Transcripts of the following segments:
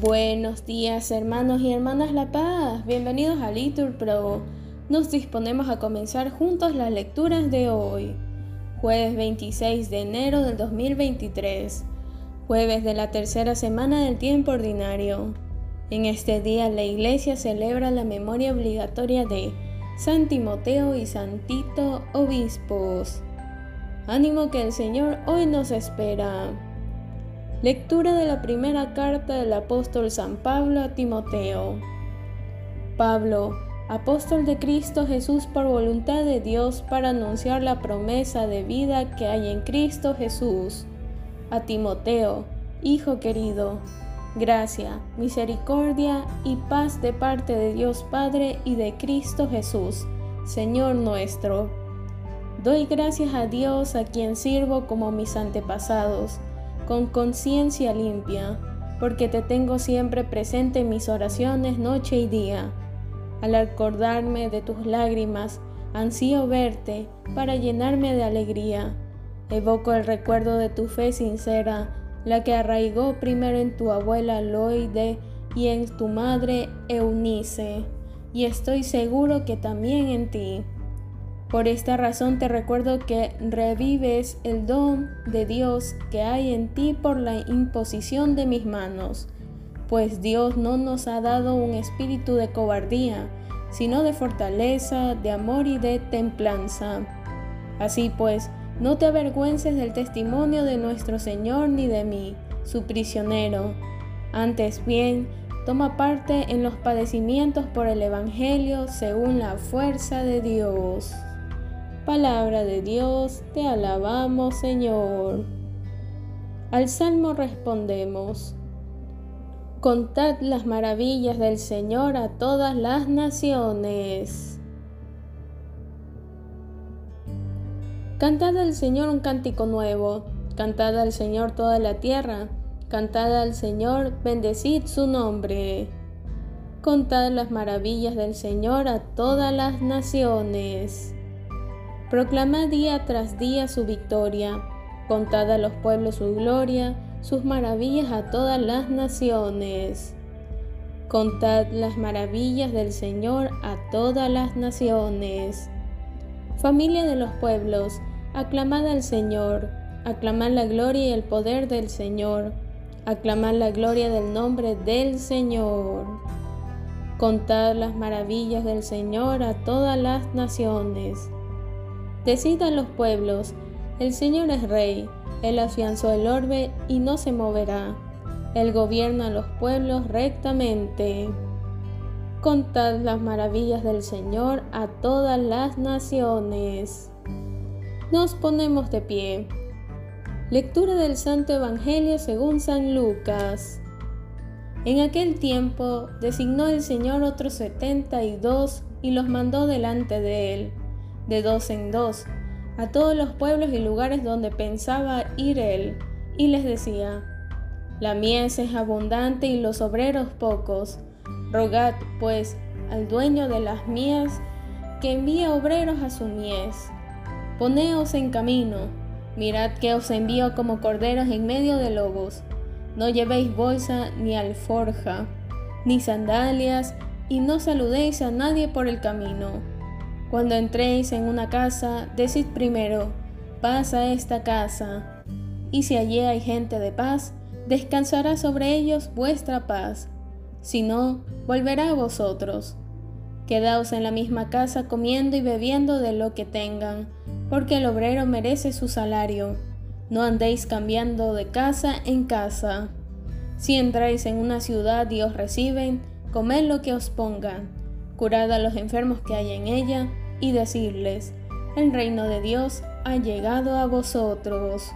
Buenos días hermanos y hermanas La Paz, bienvenidos a Litur Pro. Nos disponemos a comenzar juntos las lecturas de hoy, jueves 26 de enero del 2023, jueves de la tercera semana del tiempo ordinario. En este día la Iglesia celebra la memoria obligatoria de San Timoteo y San Tito, obispos. Ánimo que el Señor hoy nos espera. Lectura de la primera carta del apóstol San Pablo a Timoteo. Pablo, apóstol de Cristo Jesús por voluntad de Dios para anunciar la promesa de vida que hay en Cristo Jesús. A Timoteo, hijo querido, gracia, misericordia y paz de parte de Dios Padre y de Cristo Jesús, Señor nuestro. Doy gracias a Dios a quien sirvo como mis antepasados con conciencia limpia, porque te tengo siempre presente en mis oraciones noche y día. Al acordarme de tus lágrimas, ansío verte para llenarme de alegría. Evoco el recuerdo de tu fe sincera, la que arraigó primero en tu abuela Loide y en tu madre Eunice, y estoy seguro que también en ti. Por esta razón te recuerdo que revives el don de Dios que hay en ti por la imposición de mis manos, pues Dios no nos ha dado un espíritu de cobardía, sino de fortaleza, de amor y de templanza. Así pues, no te avergüences del testimonio de nuestro Señor ni de mí, su prisionero. Antes bien, toma parte en los padecimientos por el Evangelio según la fuerza de Dios. Palabra de Dios, te alabamos Señor. Al Salmo respondemos, Contad las maravillas del Señor a todas las naciones. Cantad al Señor un cántico nuevo, cantad al Señor toda la tierra, cantad al Señor, bendecid su nombre. Contad las maravillas del Señor a todas las naciones. Proclamad día tras día su victoria, contad a los pueblos su gloria, sus maravillas a todas las naciones. Contad las maravillas del Señor a todas las naciones. Familia de los pueblos, aclamad al Señor, aclamad la gloria y el poder del Señor, aclamad la gloria del nombre del Señor. Contad las maravillas del Señor a todas las naciones. Decid a los pueblos, el Señor es rey, Él afianzó el orbe y no se moverá. Él gobierna a los pueblos rectamente. Contad las maravillas del Señor a todas las naciones. Nos ponemos de pie. Lectura del Santo Evangelio según San Lucas. En aquel tiempo designó el Señor otros setenta y dos y los mandó delante de él de dos en dos, a todos los pueblos y lugares donde pensaba ir él, y les decía, La mies es abundante y los obreros pocos. Rogad, pues, al dueño de las mies que envíe obreros a su mies. Poneos en camino, mirad que os envío como corderos en medio de lobos. No llevéis bolsa ni alforja, ni sandalias, y no saludéis a nadie por el camino cuando entréis en una casa, decid primero, paz a esta casa. Y si allí hay gente de paz, descansará sobre ellos vuestra paz. Si no, volverá a vosotros. Quedaos en la misma casa comiendo y bebiendo de lo que tengan, porque el obrero merece su salario. No andéis cambiando de casa en casa. Si entráis en una ciudad y os reciben, comed lo que os pongan curad a los enfermos que hay en ella, y decirles, el reino de Dios ha llegado a vosotros.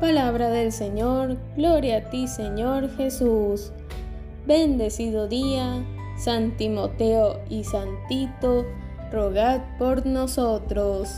Palabra del Señor, gloria a ti Señor Jesús. Bendecido día, San Timoteo y Santito, rogad por nosotros.